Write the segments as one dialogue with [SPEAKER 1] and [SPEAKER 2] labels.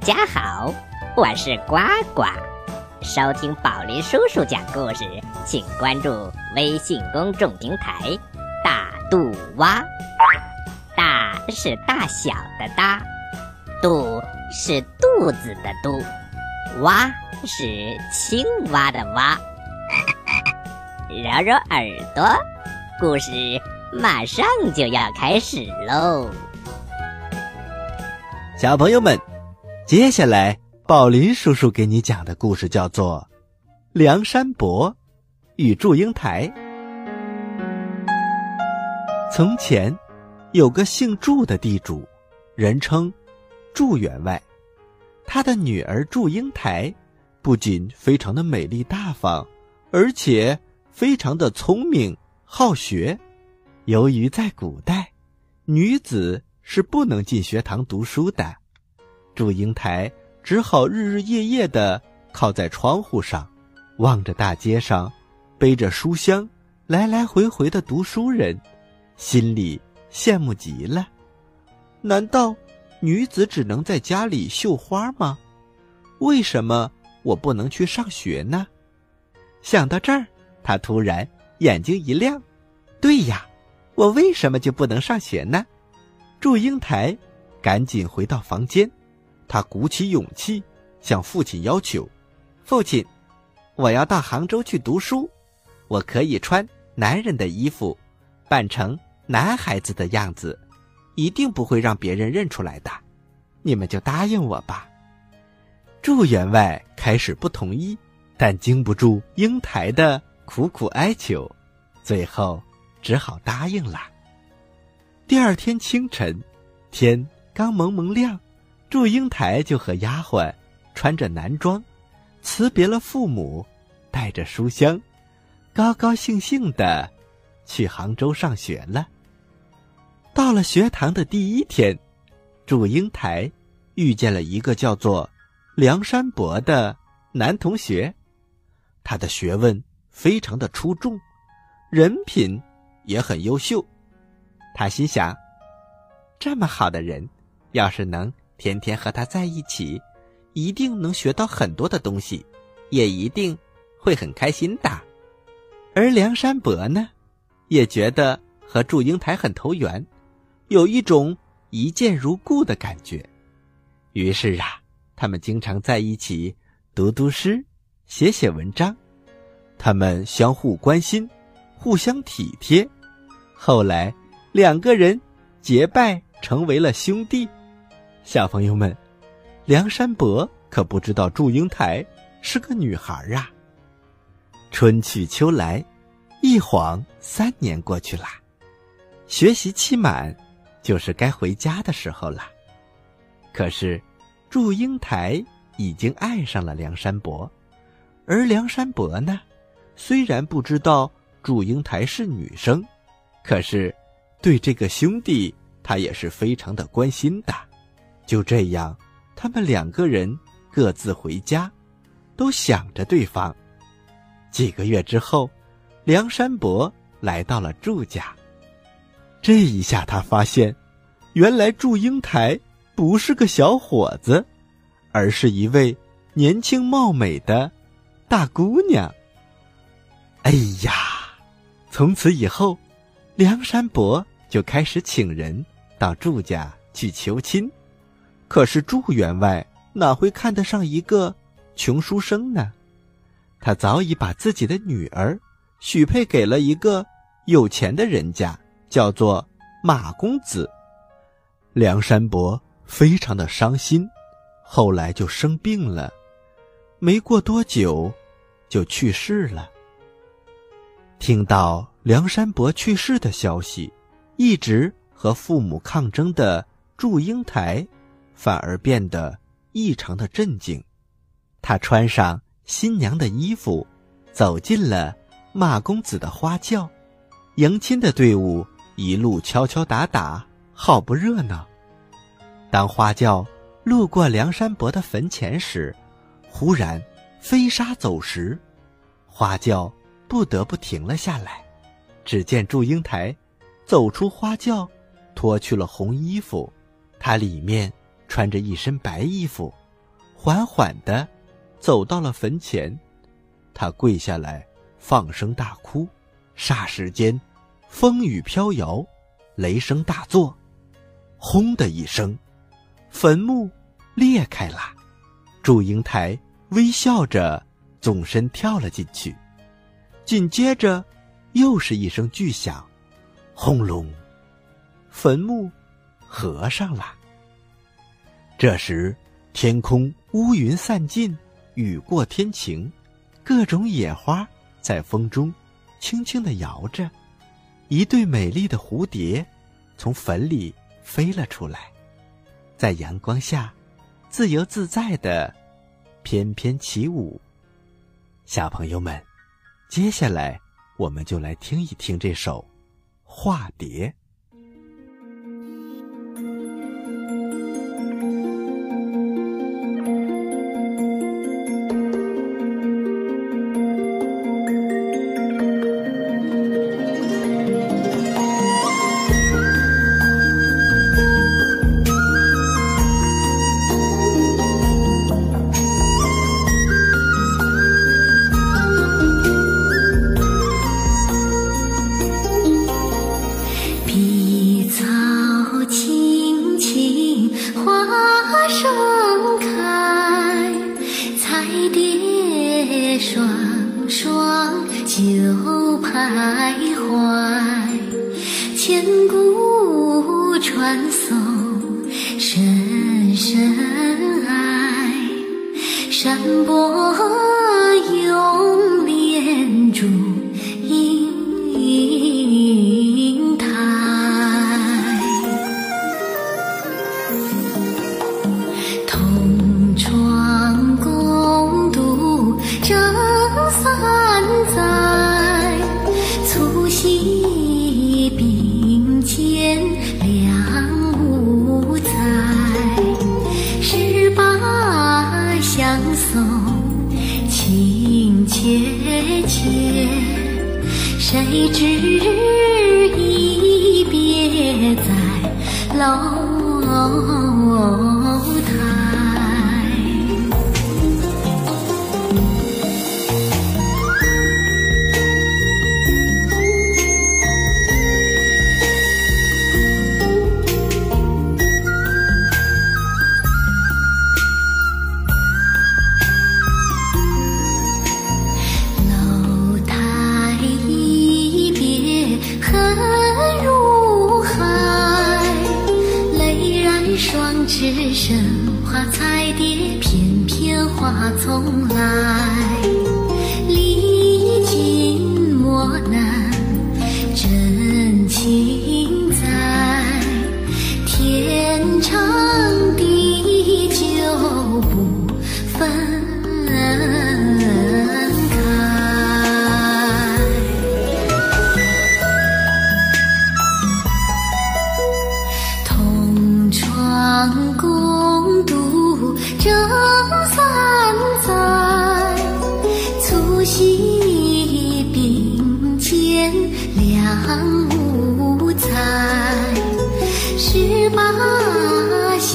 [SPEAKER 1] 家好，我是呱呱。收听宝林叔叔讲故事，请关注微信公众平台“大肚蛙”。大是大小的大，肚是肚子的肚，蛙是青蛙的蛙。揉揉耳朵，故事马上就要开始喽！
[SPEAKER 2] 小朋友们，接下来宝林叔叔给你讲的故事叫做《梁山伯与祝英台》。从前有个姓祝的地主，人称祝员外。他的女儿祝英台不仅非常的美丽大方，而且非常的聪明好学。由于在古代，女子是不能进学堂读书的，祝英台只好日日夜夜的靠在窗户上，望着大街上背着书箱来来回回的读书人，心里羡慕极了。难道女子只能在家里绣花吗？为什么我不能去上学呢？想到这儿，他突然眼睛一亮：“对呀，我为什么就不能上学呢？”祝英台赶紧回到房间，他鼓起勇气向父亲要求：“父亲，我要到杭州去读书，我可以穿男人的衣服，扮成男孩子的样子，一定不会让别人认出来的。你们就答应我吧。”祝员外开始不同意，但经不住英台的苦苦哀求，最后只好答应了。第二天清晨，天刚蒙蒙亮，祝英台就和丫鬟穿着男装，辞别了父母，带着书箱，高高兴兴的去杭州上学了。到了学堂的第一天，祝英台遇见了一个叫做梁山伯的男同学，他的学问非常的出众，人品也很优秀。他心想：这么好的人，要是能天天和他在一起，一定能学到很多的东西，也一定会很开心的。而梁山伯呢，也觉得和祝英台很投缘，有一种一见如故的感觉。于是啊，他们经常在一起读读诗，写写文章，他们相互关心，互相体贴。后来。两个人结拜成为了兄弟，小朋友们，梁山伯可不知道祝英台是个女孩啊。春去秋来，一晃三年过去了，学习期满，就是该回家的时候了。可是，祝英台已经爱上了梁山伯，而梁山伯呢，虽然不知道祝英台是女生，可是。对这个兄弟，他也是非常的关心的。就这样，他们两个人各自回家，都想着对方。几个月之后，梁山伯来到了祝家。这一下，他发现，原来祝英台不是个小伙子，而是一位年轻貌美的大姑娘。哎呀，从此以后，梁山伯。就开始请人到祝家去求亲，可是祝员外哪会看得上一个穷书生呢？他早已把自己的女儿许配给了一个有钱的人家，叫做马公子。梁山伯非常的伤心，后来就生病了，没过多久就去世了。听到梁山伯去世的消息。一直和父母抗争的祝英台，反而变得异常的镇静。她穿上新娘的衣服，走进了马公子的花轿。迎亲的队伍一路敲敲打打，好不热闹。当花轿路过梁山伯的坟前时，忽然飞沙走石，花轿不得不停了下来。只见祝英台。走出花轿，脱去了红衣服，她里面穿着一身白衣服，缓缓地走到了坟前，他跪下来，放声大哭。霎时间，风雨飘摇，雷声大作，轰的一声，坟墓裂开了。祝英台微笑着纵身跳了进去，紧接着，又是一声巨响，轰隆，坟墓合上了。这时，天空乌云散尽，雨过天晴，各种野花在风中轻轻地摇着，一对美丽的蝴蝶从坟里飞了出来，在阳光下。自由自在的翩翩起舞，小朋友们，接下来我们就来听一听这首《化蝶》。
[SPEAKER 3] 山伯永连住英台，同窗共读整三载，谁知一别在楼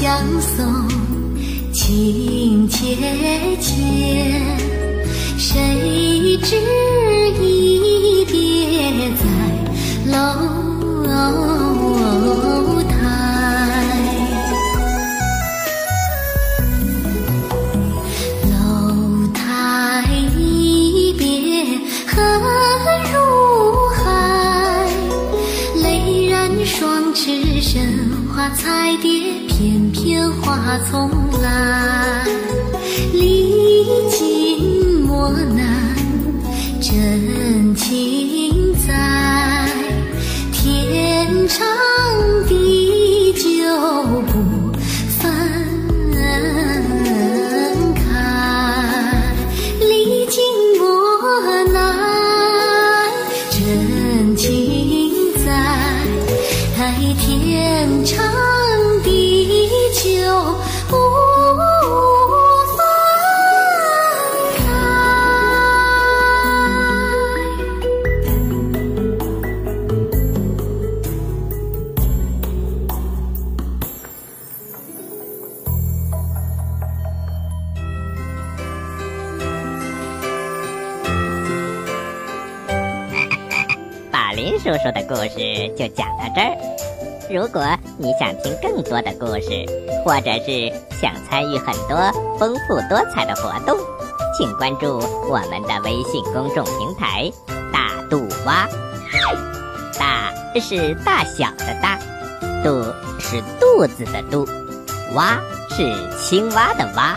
[SPEAKER 3] 相送情切切，谁知一别在楼台。楼台一别恨如海，泪染双翅身化彩蝶，从
[SPEAKER 1] 叔叔的故事就讲到这儿。如果你想听更多的故事，或者是想参与很多丰富多彩的活动，请关注我们的微信公众平台“大肚蛙”。大是大小的大，肚是肚子的肚，蛙是青蛙的蛙。